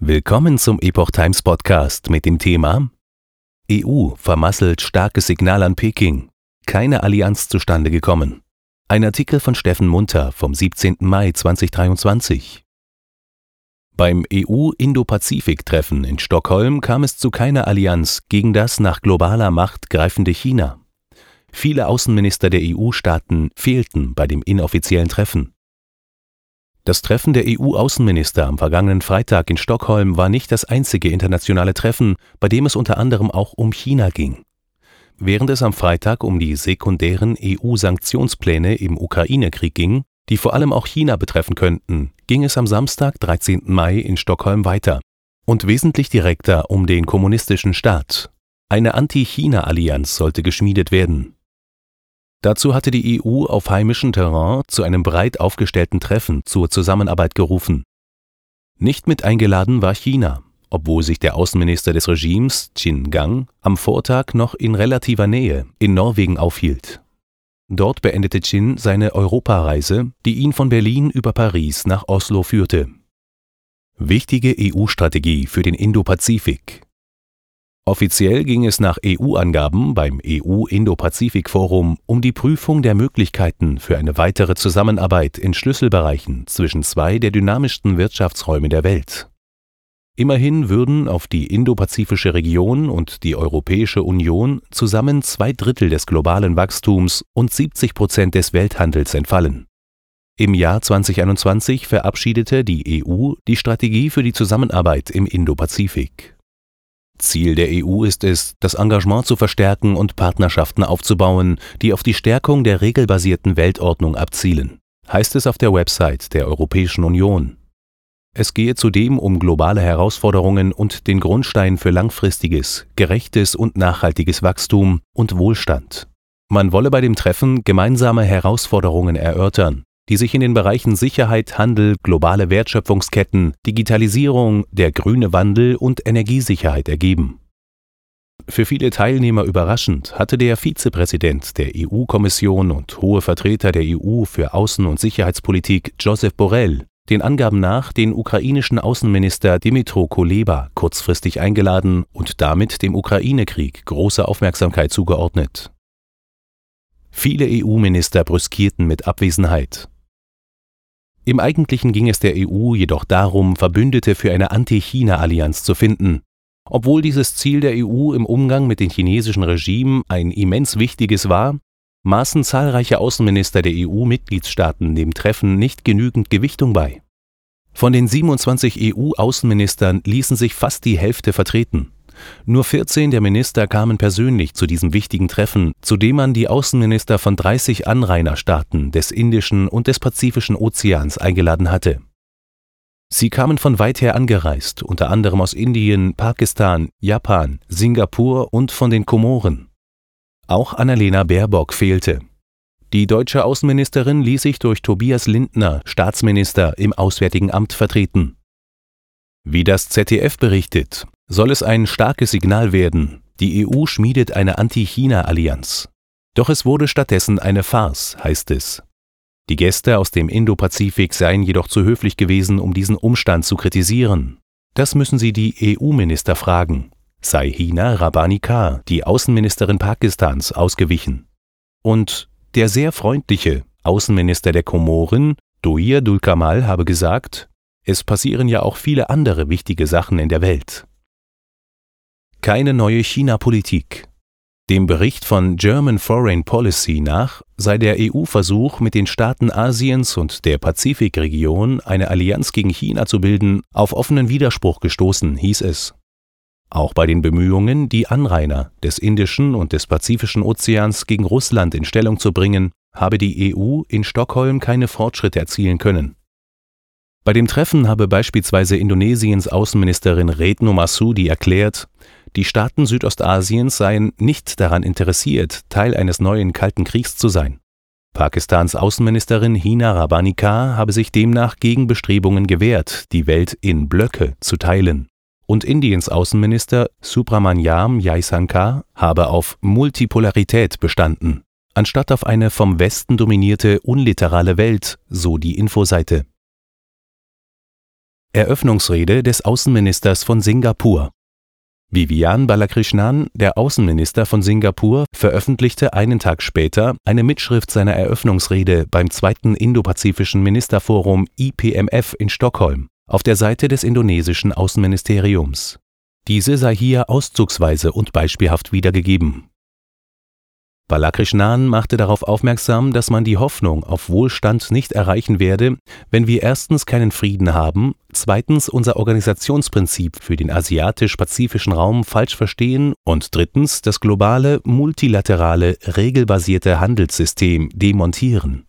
Willkommen zum Epoch Times Podcast mit dem Thema EU vermasselt starkes Signal an Peking. Keine Allianz zustande gekommen. Ein Artikel von Steffen Munter vom 17. Mai 2023. Beim EU-Indo-Pazifik-Treffen in Stockholm kam es zu keiner Allianz gegen das nach globaler Macht greifende China. Viele Außenminister der EU-Staaten fehlten bei dem inoffiziellen Treffen. Das Treffen der EU-Außenminister am vergangenen Freitag in Stockholm war nicht das einzige internationale Treffen, bei dem es unter anderem auch um China ging. Während es am Freitag um die sekundären EU-Sanktionspläne im Ukraine-Krieg ging, die vor allem auch China betreffen könnten, ging es am Samstag, 13. Mai in Stockholm weiter und wesentlich direkter um den kommunistischen Staat. Eine Anti-China-Allianz sollte geschmiedet werden. Dazu hatte die EU auf heimischem Terrain zu einem breit aufgestellten Treffen zur Zusammenarbeit gerufen. Nicht mit eingeladen war China, obwohl sich der Außenminister des Regimes, Qin Gang, am Vortag noch in relativer Nähe in Norwegen aufhielt. Dort beendete Qin seine Europareise, die ihn von Berlin über Paris nach Oslo führte. Wichtige EU-Strategie für den Indopazifik Offiziell ging es nach EU-Angaben beim EU-Indo-Pazifik-Forum um die Prüfung der Möglichkeiten für eine weitere Zusammenarbeit in Schlüsselbereichen zwischen zwei der dynamischsten Wirtschaftsräume der Welt. Immerhin würden auf die indopazifische Region und die Europäische Union zusammen zwei Drittel des globalen Wachstums und 70 Prozent des Welthandels entfallen. Im Jahr 2021 verabschiedete die EU die Strategie für die Zusammenarbeit im Indopazifik. Ziel der EU ist es, das Engagement zu verstärken und Partnerschaften aufzubauen, die auf die Stärkung der regelbasierten Weltordnung abzielen, heißt es auf der Website der Europäischen Union. Es gehe zudem um globale Herausforderungen und den Grundstein für langfristiges, gerechtes und nachhaltiges Wachstum und Wohlstand. Man wolle bei dem Treffen gemeinsame Herausforderungen erörtern, die sich in den Bereichen Sicherheit, Handel, globale Wertschöpfungsketten, Digitalisierung, der grüne Wandel und Energiesicherheit ergeben. Für viele Teilnehmer überraschend hatte der Vizepräsident der EU-Kommission und hohe Vertreter der EU für Außen- und Sicherheitspolitik Joseph Borrell den Angaben nach den ukrainischen Außenminister Dimitro Kuleba kurzfristig eingeladen und damit dem Ukraine-Krieg große Aufmerksamkeit zugeordnet. Viele EU-Minister brüskierten mit Abwesenheit. Im Eigentlichen ging es der EU jedoch darum, Verbündete für eine Anti-China-Allianz zu finden. Obwohl dieses Ziel der EU im Umgang mit dem chinesischen Regime ein immens wichtiges war, maßen zahlreiche Außenminister der EU-Mitgliedstaaten dem Treffen nicht genügend Gewichtung bei. Von den 27 EU-Außenministern ließen sich fast die Hälfte vertreten. Nur 14 der Minister kamen persönlich zu diesem wichtigen Treffen, zu dem man die Außenminister von 30 Anrainerstaaten des Indischen und des Pazifischen Ozeans eingeladen hatte. Sie kamen von weit her angereist, unter anderem aus Indien, Pakistan, Japan, Singapur und von den Komoren. Auch Annalena Baerbock fehlte. Die deutsche Außenministerin ließ sich durch Tobias Lindner, Staatsminister, im Auswärtigen Amt vertreten. Wie das ZDF berichtet, soll es ein starkes Signal werden, die EU schmiedet eine Anti-China-Allianz. Doch es wurde stattdessen eine Farce, heißt es. Die Gäste aus dem Indopazifik seien jedoch zu höflich gewesen, um diesen Umstand zu kritisieren. Das müssen sie die EU-Minister fragen. Sei Hina Rabbani Kar, die Außenministerin Pakistans, ausgewichen. Und der sehr freundliche Außenminister der Komoren, Doir Dulkamal, habe gesagt, es passieren ja auch viele andere wichtige Sachen in der Welt keine neue China-Politik. Dem Bericht von German Foreign Policy nach sei der EU-Versuch, mit den Staaten Asiens und der Pazifikregion eine Allianz gegen China zu bilden, auf offenen Widerspruch gestoßen, hieß es. Auch bei den Bemühungen, die Anrainer des Indischen und des Pazifischen Ozeans gegen Russland in Stellung zu bringen, habe die EU in Stockholm keine Fortschritte erzielen können. Bei dem Treffen habe beispielsweise Indonesiens Außenministerin Retno Masudi erklärt, die Staaten Südostasiens seien nicht daran interessiert, Teil eines neuen Kalten Kriegs zu sein. Pakistans Außenministerin Hina Rabbani Kar habe sich demnach gegen Bestrebungen gewehrt, die Welt in Blöcke zu teilen. Und Indiens Außenminister Subramanyam Jaisankar habe auf Multipolarität bestanden, anstatt auf eine vom Westen dominierte unliterale Welt, so die Infoseite. Eröffnungsrede des Außenministers von Singapur. Vivian Balakrishnan, der Außenminister von Singapur, veröffentlichte einen Tag später eine Mitschrift seiner Eröffnungsrede beim zweiten Indopazifischen Ministerforum IPMF in Stockholm auf der Seite des indonesischen Außenministeriums. Diese sei hier auszugsweise und beispielhaft wiedergegeben Balakrishnan machte darauf aufmerksam, dass man die Hoffnung auf Wohlstand nicht erreichen werde, wenn wir erstens keinen Frieden haben, zweitens unser Organisationsprinzip für den asiatisch-pazifischen Raum falsch verstehen und drittens das globale, multilaterale, regelbasierte Handelssystem demontieren.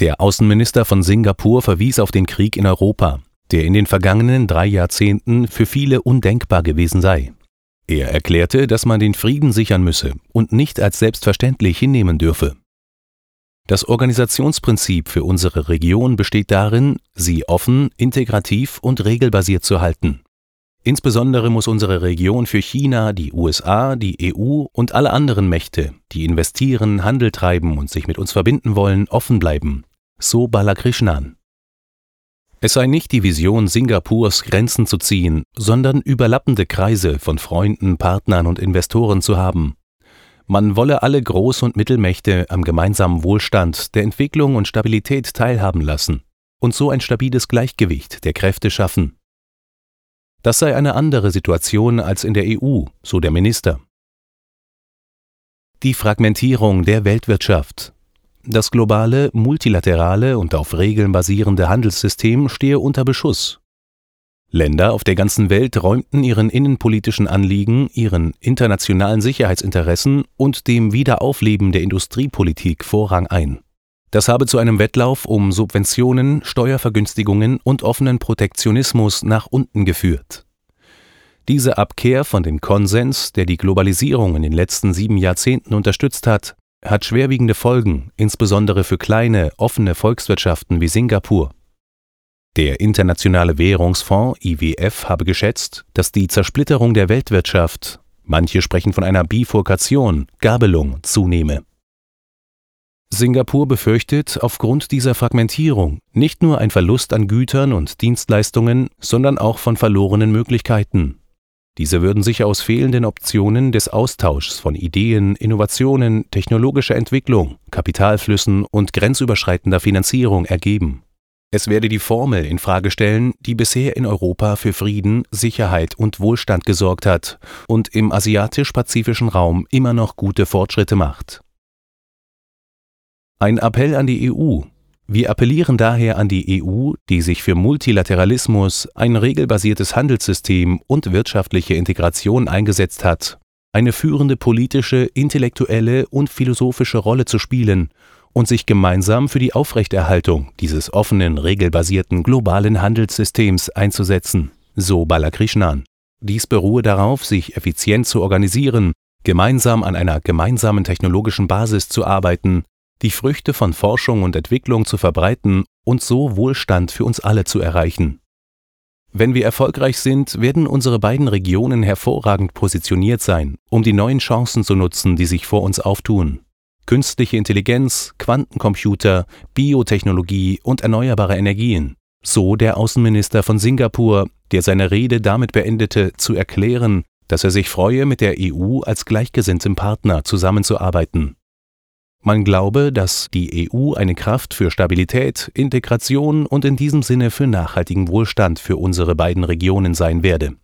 Der Außenminister von Singapur verwies auf den Krieg in Europa, der in den vergangenen drei Jahrzehnten für viele undenkbar gewesen sei er erklärte, dass man den Frieden sichern müsse und nicht als selbstverständlich hinnehmen dürfe. Das Organisationsprinzip für unsere Region besteht darin, sie offen, integrativ und regelbasiert zu halten. Insbesondere muss unsere Region für China, die USA, die EU und alle anderen Mächte, die investieren, Handel treiben und sich mit uns verbinden wollen, offen bleiben. So Balakrishnan. Es sei nicht die Vision Singapurs, Grenzen zu ziehen, sondern überlappende Kreise von Freunden, Partnern und Investoren zu haben. Man wolle alle Groß- und Mittelmächte am gemeinsamen Wohlstand, der Entwicklung und Stabilität teilhaben lassen und so ein stabiles Gleichgewicht der Kräfte schaffen. Das sei eine andere Situation als in der EU, so der Minister. Die Fragmentierung der Weltwirtschaft das globale, multilaterale und auf Regeln basierende Handelssystem stehe unter Beschuss. Länder auf der ganzen Welt räumten ihren innenpolitischen Anliegen, ihren internationalen Sicherheitsinteressen und dem Wiederaufleben der Industriepolitik Vorrang ein. Das habe zu einem Wettlauf um Subventionen, Steuervergünstigungen und offenen Protektionismus nach unten geführt. Diese Abkehr von dem Konsens, der die Globalisierung in den letzten sieben Jahrzehnten unterstützt hat, hat schwerwiegende Folgen, insbesondere für kleine, offene Volkswirtschaften wie Singapur. Der Internationale Währungsfonds IWF habe geschätzt, dass die Zersplitterung der Weltwirtschaft, manche sprechen von einer Bifurkation, Gabelung, zunehme. Singapur befürchtet aufgrund dieser Fragmentierung nicht nur ein Verlust an Gütern und Dienstleistungen, sondern auch von verlorenen Möglichkeiten, diese würden sich aus fehlenden Optionen des Austauschs von Ideen, Innovationen, technologischer Entwicklung, Kapitalflüssen und grenzüberschreitender Finanzierung ergeben. Es werde die Formel in Frage stellen, die bisher in Europa für Frieden, Sicherheit und Wohlstand gesorgt hat und im asiatisch-pazifischen Raum immer noch gute Fortschritte macht. Ein Appell an die EU, wir appellieren daher an die EU, die sich für Multilateralismus, ein regelbasiertes Handelssystem und wirtschaftliche Integration eingesetzt hat, eine führende politische, intellektuelle und philosophische Rolle zu spielen und sich gemeinsam für die Aufrechterhaltung dieses offenen, regelbasierten globalen Handelssystems einzusetzen, so Balakrishnan. Dies beruhe darauf, sich effizient zu organisieren, gemeinsam an einer gemeinsamen technologischen Basis zu arbeiten die Früchte von Forschung und Entwicklung zu verbreiten und so Wohlstand für uns alle zu erreichen. Wenn wir erfolgreich sind, werden unsere beiden Regionen hervorragend positioniert sein, um die neuen Chancen zu nutzen, die sich vor uns auftun. Künstliche Intelligenz, Quantencomputer, Biotechnologie und erneuerbare Energien. So der Außenminister von Singapur, der seine Rede damit beendete, zu erklären, dass er sich freue, mit der EU als gleichgesinntem Partner zusammenzuarbeiten. Man glaube, dass die EU eine Kraft für Stabilität, Integration und in diesem Sinne für nachhaltigen Wohlstand für unsere beiden Regionen sein werde